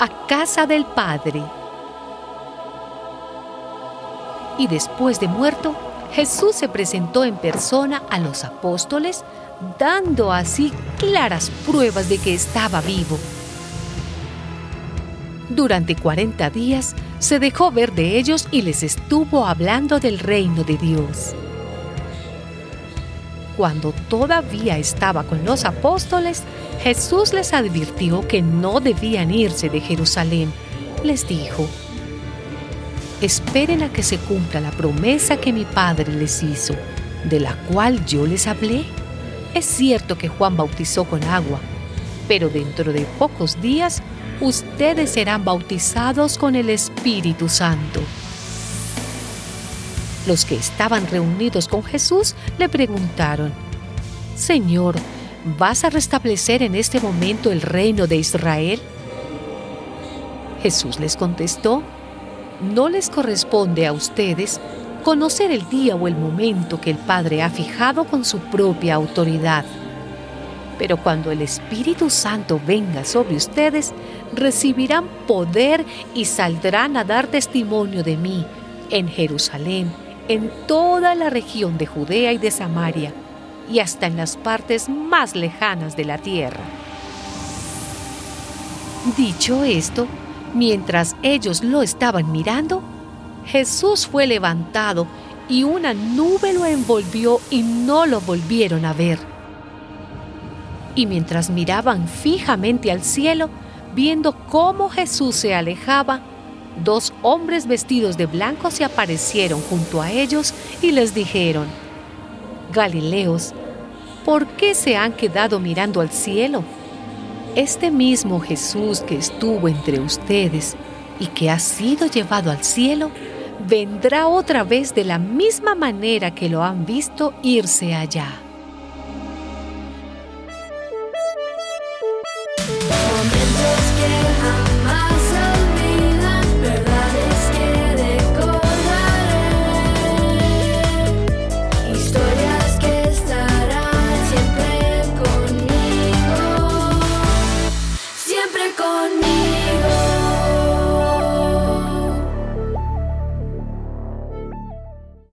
A casa del Padre. Y después de muerto, Jesús se presentó en persona a los apóstoles, dando así claras pruebas de que estaba vivo. Durante 40 días se dejó ver de ellos y les estuvo hablando del reino de Dios. Cuando todavía estaba con los apóstoles, Jesús les advirtió que no debían irse de Jerusalén. Les dijo, esperen a que se cumpla la promesa que mi Padre les hizo, de la cual yo les hablé. Es cierto que Juan bautizó con agua, pero dentro de pocos días ustedes serán bautizados con el Espíritu Santo. Los que estaban reunidos con Jesús le preguntaron, Señor, ¿vas a restablecer en este momento el reino de Israel? Jesús les contestó, no les corresponde a ustedes conocer el día o el momento que el Padre ha fijado con su propia autoridad. Pero cuando el Espíritu Santo venga sobre ustedes, recibirán poder y saldrán a dar testimonio de mí en Jerusalén, en toda la región de Judea y de Samaria, y hasta en las partes más lejanas de la tierra. Dicho esto, Mientras ellos lo estaban mirando, Jesús fue levantado y una nube lo envolvió y no lo volvieron a ver. Y mientras miraban fijamente al cielo, viendo cómo Jesús se alejaba, dos hombres vestidos de blanco se aparecieron junto a ellos y les dijeron, Galileos, ¿por qué se han quedado mirando al cielo? Este mismo Jesús que estuvo entre ustedes y que ha sido llevado al cielo, vendrá otra vez de la misma manera que lo han visto irse allá. yeah, I'm